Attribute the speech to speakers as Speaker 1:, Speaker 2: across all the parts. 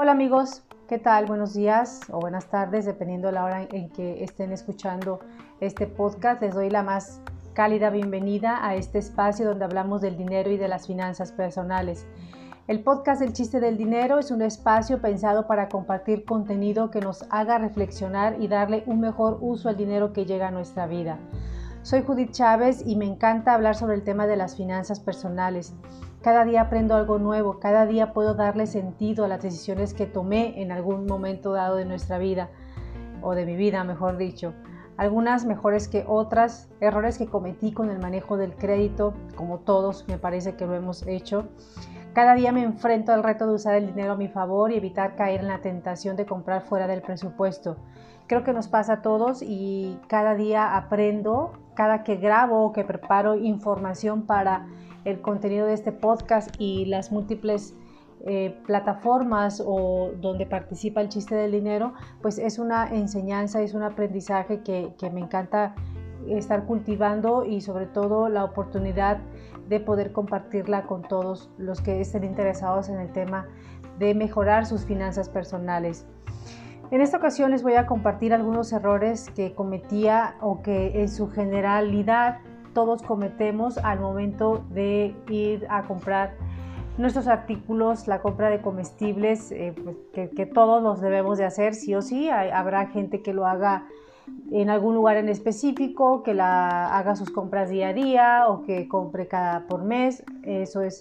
Speaker 1: Hola amigos, ¿qué tal? Buenos días o buenas tardes, dependiendo de la hora en que estén escuchando este podcast. Les doy la más cálida bienvenida a este espacio donde hablamos del dinero y de las finanzas personales. El podcast El chiste del dinero es un espacio pensado para compartir contenido que nos haga reflexionar y darle un mejor uso al dinero que llega a nuestra vida. Soy Judith Chávez y me encanta hablar sobre el tema de las finanzas personales. Cada día aprendo algo nuevo, cada día puedo darle sentido a las decisiones que tomé en algún momento dado de nuestra vida, o de mi vida, mejor dicho. Algunas mejores que otras, errores que cometí con el manejo del crédito, como todos me parece que lo hemos hecho. Cada día me enfrento al reto de usar el dinero a mi favor y evitar caer en la tentación de comprar fuera del presupuesto. Creo que nos pasa a todos y cada día aprendo, cada que grabo o que preparo información para el contenido de este podcast y las múltiples eh, plataformas o donde participa el chiste del dinero, pues es una enseñanza, es un aprendizaje que, que me encanta estar cultivando y sobre todo la oportunidad de poder compartirla con todos los que estén interesados en el tema de mejorar sus finanzas personales. En esta ocasión les voy a compartir algunos errores que cometía o que en su generalidad todos cometemos al momento de ir a comprar nuestros artículos, la compra de comestibles, eh, pues, que, todos los debemos de hacer, sí o sí. habrá gente que lo haga en algún lugar en específico, que la haga sus compras día a día o que compre cada por mes. Eso es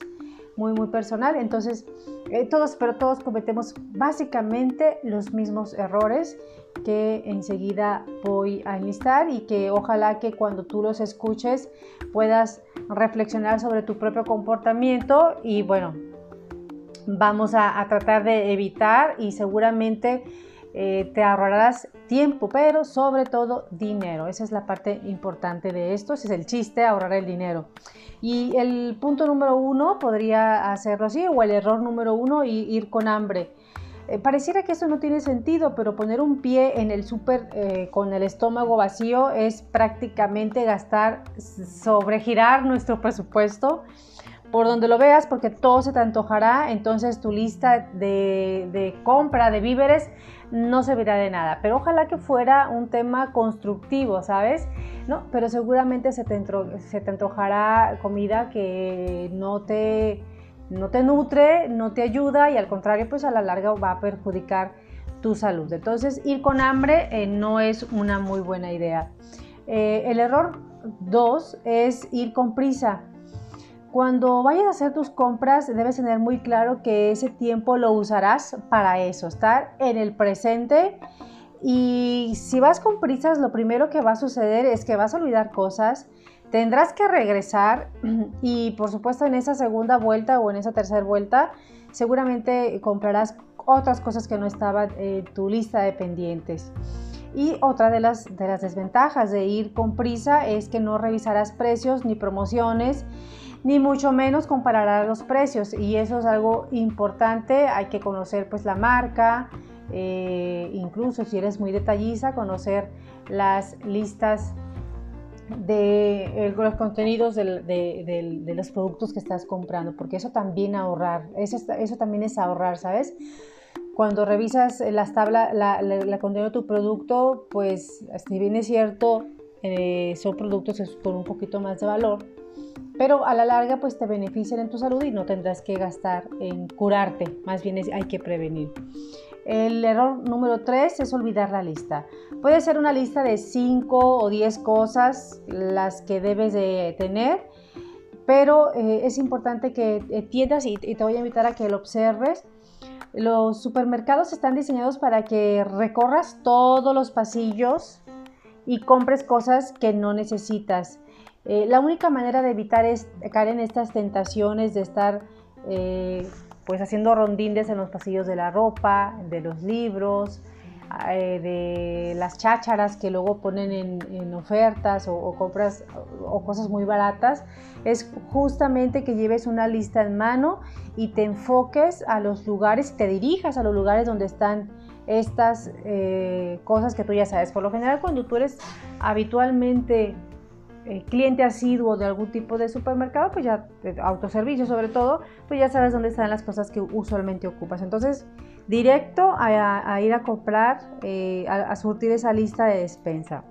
Speaker 1: muy, muy personal. Entonces, eh, todos, pero todos cometemos básicamente los mismos errores que enseguida voy a enlistar y que ojalá que cuando tú los escuches puedas reflexionar sobre tu propio comportamiento y bueno, vamos a, tratar de evitar y seguramente eh, te ahorrarás tiempo, pero sobre todo dinero. Esa es la parte importante de esto, ese es el chiste, ahorrar el dinero. Y el punto número uno podría hacerlo así, o el error número uno, ir con hambre. Eh, pareciera que eso no tiene sentido, pero poner un pie en el súper eh, con el estómago vacío es prácticamente gastar, sobregirar nuestro presupuesto por donde lo veas, porque todo se te antojará, entonces tu lista de, compra de víveres no servirá de nada. Pero ojalá que fuera un tema constructivo, ¿sabes? No, pero seguramente se te, se te antojará comida que no te no te nutre, no te ayuda y al contrario, pues a la larga va a perjudicar tu salud. Entonces, ir con hambre eh, no es una muy buena idea. Eh, el error 2 es ir con prisa. Cuando vayas a hacer tus compras, debes tener muy claro que ese tiempo lo usarás para eso, estar en el presente. Y si vas con prisas, lo primero que va a suceder es que vas a olvidar cosas, Tendrás que regresar y por supuesto en esa segunda vuelta o en esa tercera vuelta seguramente comprarás otras cosas que no estaban en tu lista de pendientes. Y otra de las, de las desventajas de ir con prisa es que no revisarás precios ni promociones, ni mucho menos compararás los precios. Y eso es algo importante, hay que conocer pues la marca, eh, incluso si eres muy detalliza, conocer las listas de eh, los contenidos de, los productos que estás comprando, porque eso también ahorrar, eso, eso también es ahorrar, ¿sabes? Cuando revisas las tablas, la, la, contenido de tu producto, pues si bien es cierto, eh, son productos con un poquito más de valor, pero a la larga pues te benefician en tu salud y no tendrás que gastar en curarte, más bien hay que prevenir. El error número 3 es olvidar la lista. Puede ser una lista de 5 o 10 cosas las que debes de tener, pero eh, es importante que entiendas y, y te voy a invitar a que lo observes. Los supermercados están diseñados para que recorras todos los pasillos y compres cosas que no necesitas. Eh, la única manera de evitar es caer en estas tentaciones de estar eh, pues haciendo rondines en los pasillos de la ropa, de los libros, eh, de las chácharas que luego ponen en, ofertas o, compras o cosas muy baratas, es justamente que lleves una lista en mano y te enfoques a los lugares, te dirijas a los lugares donde están estas cosas que tú ya sabes. Por lo general, cuando tú eres habitualmente eh, cliente asiduo de algún tipo de supermercado, pues ya, autoservicio sobre todo, pues ya sabes dónde están las cosas que usualmente ocupas. Entonces, directo a, ir a comprar, eh, a, surtir esa lista de despensa.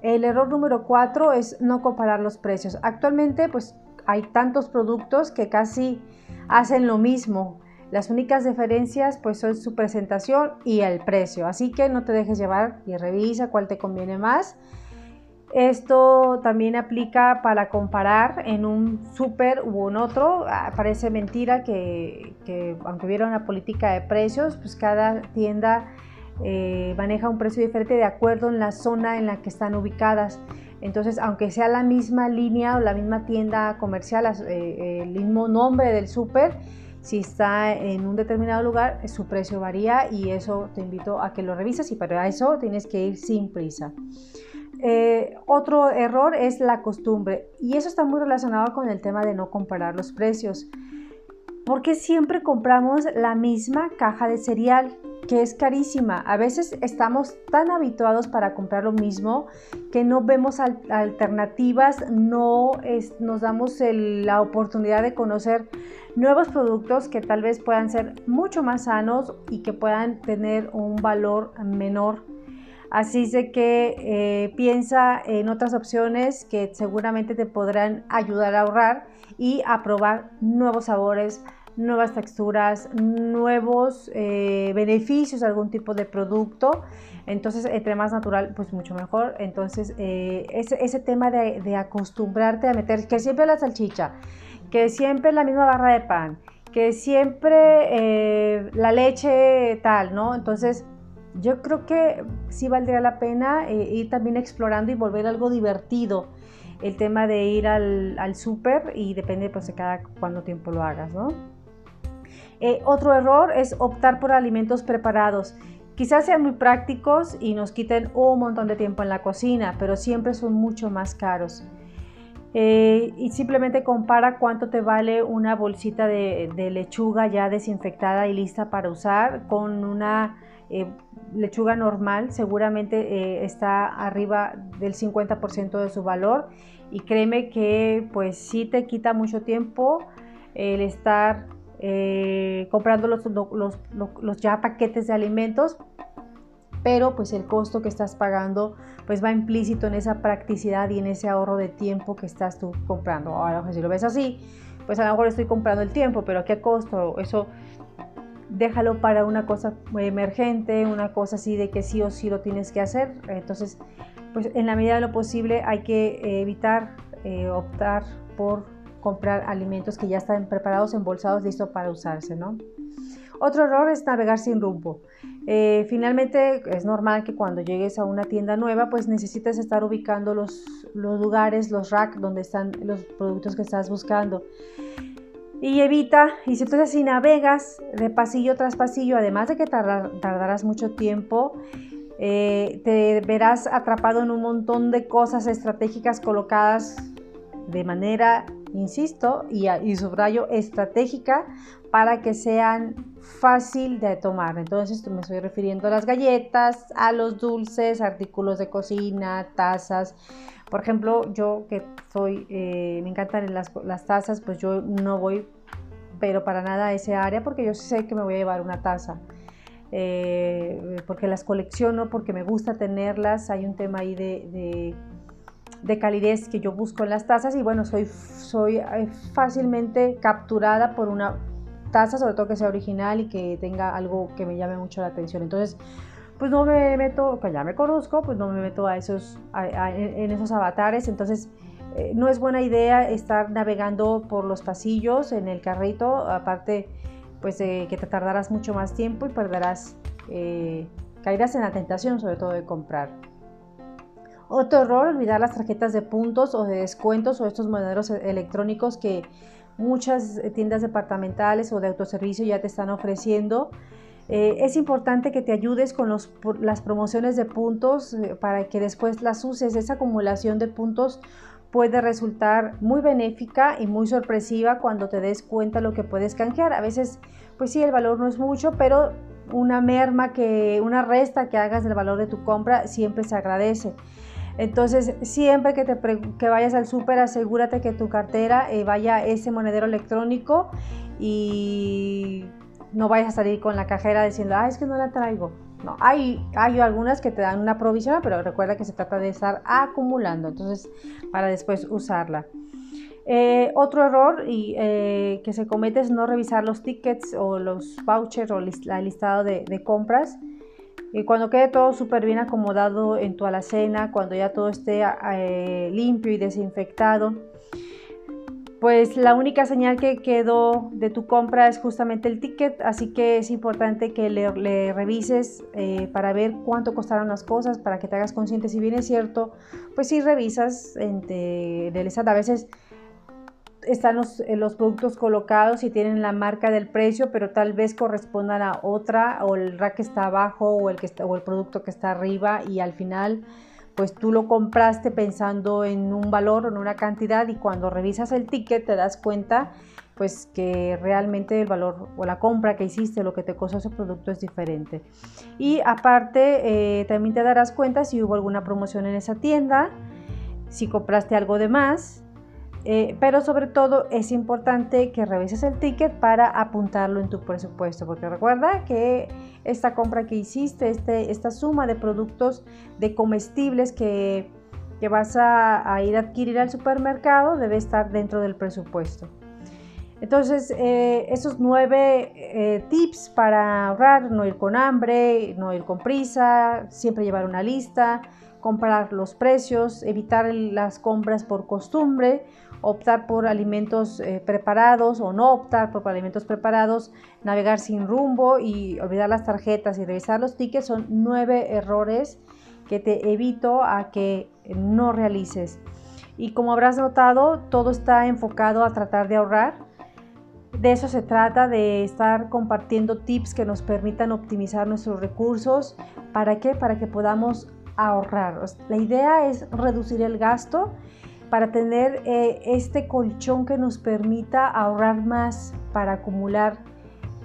Speaker 1: El error número cuatro es no comparar los precios. Actualmente, pues hay tantos productos que casi hacen lo mismo. Las únicas diferencias pues son su presentación y el precio. Así que no te dejes llevar y revisa cuál te conviene más esto también aplica para comparar en un súper u en otro. Ah, parece mentira que, aunque hubiera una política de precios, pues cada tienda eh, maneja un precio diferente de acuerdo en la zona en la que están ubicadas. Entonces, aunque sea la misma línea o la misma tienda comercial, eh, el mismo nombre del súper, si está en un determinado lugar, su precio varía y eso te invito a que lo revises y para eso tienes que ir sin prisa. Eh, otro error es la costumbre y eso está muy relacionado con el tema de no comparar los precios. Porque siempre compramos la misma caja de cereal que es carísima. A veces estamos tan habituados para comprar lo mismo que no vemos alternativas, no nos damos la oportunidad de conocer nuevos productos que tal vez puedan ser mucho más sanos y que puedan tener un valor menor Así de que eh, piensa en otras opciones que seguramente te podrán ayudar a ahorrar y a probar nuevos sabores, nuevas texturas, nuevos eh, beneficios algún tipo de producto. Entonces, entre más natural, pues mucho mejor. Entonces, eh, ese, tema de, de, acostumbrarte a meter, que siempre la salchicha, que siempre la misma barra de pan, que siempre la leche tal, ¿no? Entonces, yo creo que sí valdría la pena eh, ir también explorando y volver algo divertido el tema de ir al, al súper y depende pues de cada cuánto tiempo lo hagas, ¿no? Eh, otro error es optar por alimentos preparados. Quizás sean muy prácticos y nos quiten un montón de tiempo en la cocina, pero siempre son mucho más caros. Eh, y simplemente compara cuánto te vale una bolsita de, de, lechuga ya desinfectada y lista para usar con una eh, lechuga normal seguramente eh, está arriba del 50% de su valor y créeme que pues sí te quita mucho tiempo el estar eh, comprando los, ya paquetes de alimentos pero pues el costo que estás pagando pues va implícito en esa practicidad y en ese ahorro de tiempo que estás tú comprando. Ahora, si lo ves así, pues a lo mejor estoy comprando el tiempo, pero ¿a qué costo? Eso déjalo para una cosa emergente, una cosa así de que sí o sí lo tienes que hacer. Entonces, pues en la medida de lo posible hay que evitar eh, optar por comprar alimentos que ya están preparados, embolsados, listos para usarse, ¿no? Otro error es navegar sin rumbo. Eh, finalmente es normal que cuando llegues a una tienda nueva pues necesites estar ubicando los, los lugares, los racks donde están los productos que estás buscando y evita, y si entonces si navegas de pasillo tras pasillo, además de que tardarás mucho tiempo, eh, te verás atrapado en un montón de cosas estratégicas colocadas de manera, insisto, y, subrayo, estratégica para que sean fácil de tomar. Entonces me estoy refiriendo a las galletas, a los dulces, artículos de cocina, tazas, por ejemplo, yo que soy, eh, me encantan las tazas, pues yo no voy, pero para nada a ese área porque yo sé que me voy a llevar una taza. Eh, porque las colecciono, porque me gusta tenerlas. Hay un tema ahí de, de, calidez que yo busco en las tazas y bueno, soy, soy eh, fácilmente capturada por una taza, sobre todo que sea original y que tenga algo que me llame mucho la atención. Entonces, pues no me meto, que ya me conozco, pues no me meto a esos, en esos avatares, entonces eh, no es buena idea estar navegando por los pasillos en el carrito, aparte pues que te tardarás mucho más tiempo y perderás, eh, caerás en la tentación sobre todo de comprar. Otro error, olvidar las tarjetas de puntos o de descuentos o estos monederos electrónicos que muchas tiendas departamentales o de autoservicio ya te están ofreciendo. Eh, es importante que te ayudes con las promociones de puntos eh, para que después las uses. Esa acumulación de puntos puede resultar muy benéfica y muy sorpresiva cuando te des cuenta lo que puedes canjear. A veces, pues sí, el valor no es mucho, pero una merma que, una resta que hagas del valor de tu compra siempre se agradece. Entonces, siempre que, te vayas al súper, asegúrate que tu cartera eh, vaya ese monedero electrónico y no vayas a salir con la cajera diciendo, ah, es que no la traigo. No, hay, hay algunas que te dan una provisión, pero recuerda que se trata de estar acumulando, entonces, para después usarla. Eh, otro error y, eh, que se comete es no revisar los tickets o los vouchers o el listado de, compras. Y cuando quede todo súper bien acomodado en tu alacena, cuando ya todo esté eh, limpio y desinfectado, pues la única señal que quedó de tu compra es justamente el ticket, así que es importante que le, revises para ver cuánto costaron las cosas, para que te hagas consciente. Si bien es cierto, pues si revisas en el a veces están eh, los, productos colocados y tienen la marca del precio, pero tal vez correspondan a otra o el rack está abajo o el, que está, o el producto que está arriba y al final pues tú lo compraste pensando en un valor o en una cantidad y cuando revisas el ticket te das cuenta pues que realmente el valor o la compra que hiciste, lo que te costó ese producto es diferente. Y aparte eh, también te darás cuenta si hubo alguna promoción en esa tienda, si compraste algo de más eh, pero sobre todo es importante que revises el ticket para apuntarlo en tu presupuesto, porque recuerda que esta compra que hiciste, este, esta suma de productos de comestibles que, que vas a, ir a adquirir al supermercado debe estar dentro del presupuesto. Entonces, eh, esos nueve eh, tips para ahorrar, no ir con hambre, no ir con prisa, siempre llevar una lista, comprar los precios, evitar las compras por costumbre, optar por alimentos eh, preparados o no optar por alimentos preparados, navegar sin rumbo y olvidar las tarjetas y revisar los tickets son nueve errores que te evito a que no realices. Y como habrás notado, todo está enfocado a tratar de ahorrar. De eso se trata, de estar compartiendo tips que nos permitan optimizar nuestros recursos. ¿Para qué? Para que podamos ahorrar. La idea es reducir el gasto para tener eh, este colchón que nos permita ahorrar más para acumular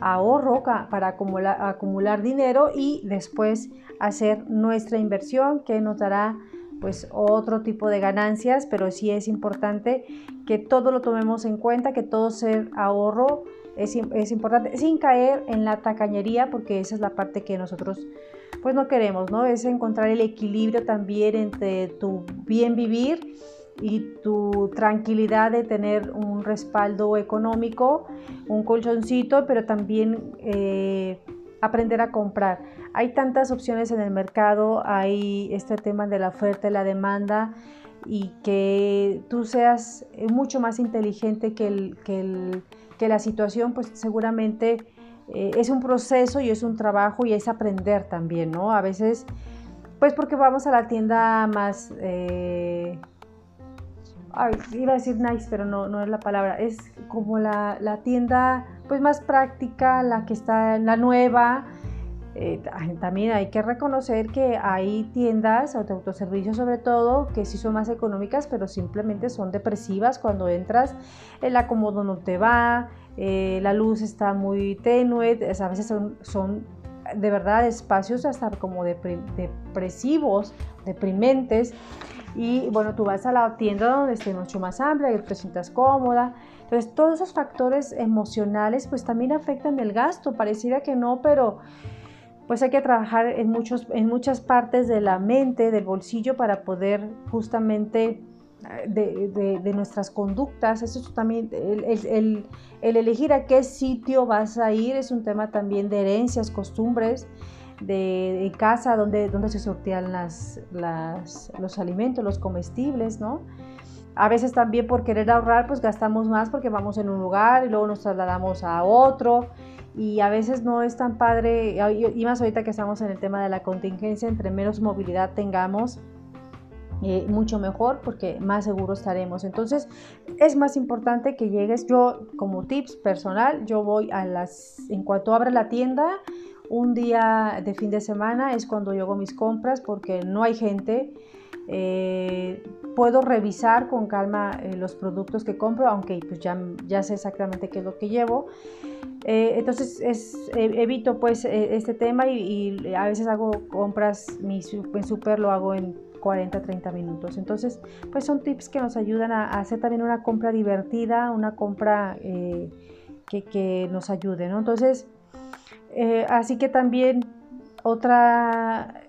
Speaker 1: ahorro, para acumular, dinero y después hacer nuestra inversión que nos dará pues otro tipo de ganancias, pero sí es importante que todo lo tomemos en cuenta, que todo ser ahorro es, es, importante, sin caer en la tacañería, porque esa es la parte que nosotros pues no queremos, ¿no? Es encontrar el equilibrio también entre tu bien vivir y tu tranquilidad de tener un respaldo económico, un colchoncito, pero también eh, aprender a comprar. Hay tantas opciones en el mercado, hay este tema de la oferta y la demanda y que tú seas mucho más inteligente que, el, que, la situación, pues seguramente eh, es un proceso y es un trabajo y es aprender también, ¿no? A veces, pues porque vamos a la tienda más... Eh, iba a decir nice, pero no, no es la palabra, es como la, la tienda pues más práctica, la que está en la nueva. Eh, también hay que reconocer que hay tiendas de autoservicio sobre todo que sí son más económicas pero simplemente son depresivas cuando entras. El acomodo no te va eh, la luz está muy tenue a veces son, son de verdad espacios hasta como depresivos deprimentes y bueno, tú vas a la tienda donde esté mucho más amplia te sientas cómoda. Entonces, todos esos factores emocionales pues también afectan el gasto. Pareciera que no, pero pues hay que trabajar en, muchos, en muchas partes de la mente, del bolsillo, para poder justamente eh, de, de, nuestras conductas. Eso también, el, el, el elegir a qué sitio vas a ir es un tema también de herencias, costumbres de, casa donde, donde se sortean las, los alimentos, los comestibles, ¿no? A veces también por querer ahorrar, pues gastamos más porque vamos en un lugar y luego nos trasladamos a otro y a veces no es tan padre, y más ahorita que estamos en el tema de la contingencia, entre menos movilidad tengamos, eh, mucho mejor porque más seguro estaremos. Entonces es más importante que llegues. Yo como tips personal, yo voy a las, en cuanto abre la tienda, un día de fin de semana es cuando yo hago mis compras porque no hay gente. Eh, puedo revisar con calma eh, los productos que compro, aunque pues ya, sé exactamente qué es lo que llevo. Eh, entonces es, evito pues este tema y, a veces hago compras, mi, en super lo hago en 40, 30 minutos. Entonces, pues son tips que nos ayudan a, hacer también una compra divertida, una compra eh, que, nos ayude, ¿no? Entonces, eh, así que también otra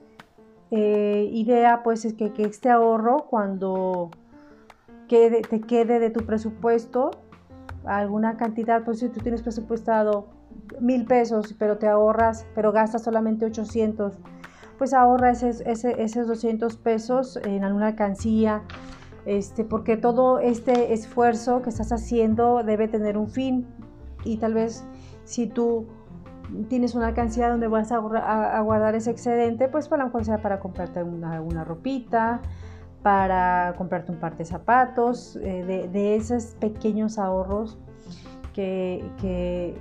Speaker 1: eh, idea, pues es que, este ahorro, cuando te quede de tu presupuesto, alguna cantidad, pues si tú tienes presupuestado mil pesos, pero te ahorras, pero gastas solamente 800, pues ahorra esos 200 pesos en alguna alcancía, este, porque todo este esfuerzo que estás haciendo debe tener un fin y tal vez si tú tienes una alcancía donde vas a, guardar ese excedente, pues para lo mejor sea para comprarte una, ropita, para comprarte un par de zapatos, eh, de, esos pequeños ahorros que, que,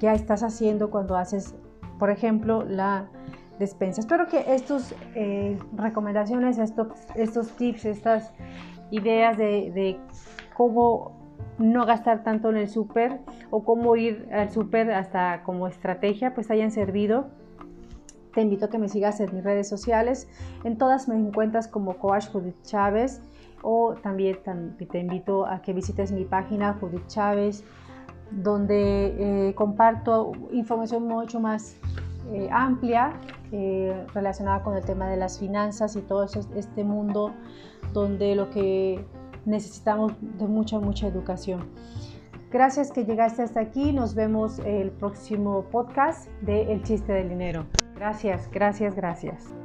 Speaker 1: que, estás haciendo cuando haces, por ejemplo, la despensa. Espero que estas eh, recomendaciones, estos, estos tips, estas ideas de, de cómo no gastar tanto en el súper o cómo ir al súper hasta como estrategia, pues hayan servido. Te invito a que me sigas en mis redes sociales. En todas me encuentras como Coach Judith Chávez o también te invito a que visites mi página Judith Chávez donde eh, comparto información mucho más eh, amplia eh, relacionada con el tema de las finanzas y todo este mundo donde lo que necesitamos de mucha, mucha educación. Gracias que llegaste hasta aquí. Nos vemos el próximo podcast de El chiste del dinero. Gracias, gracias, gracias.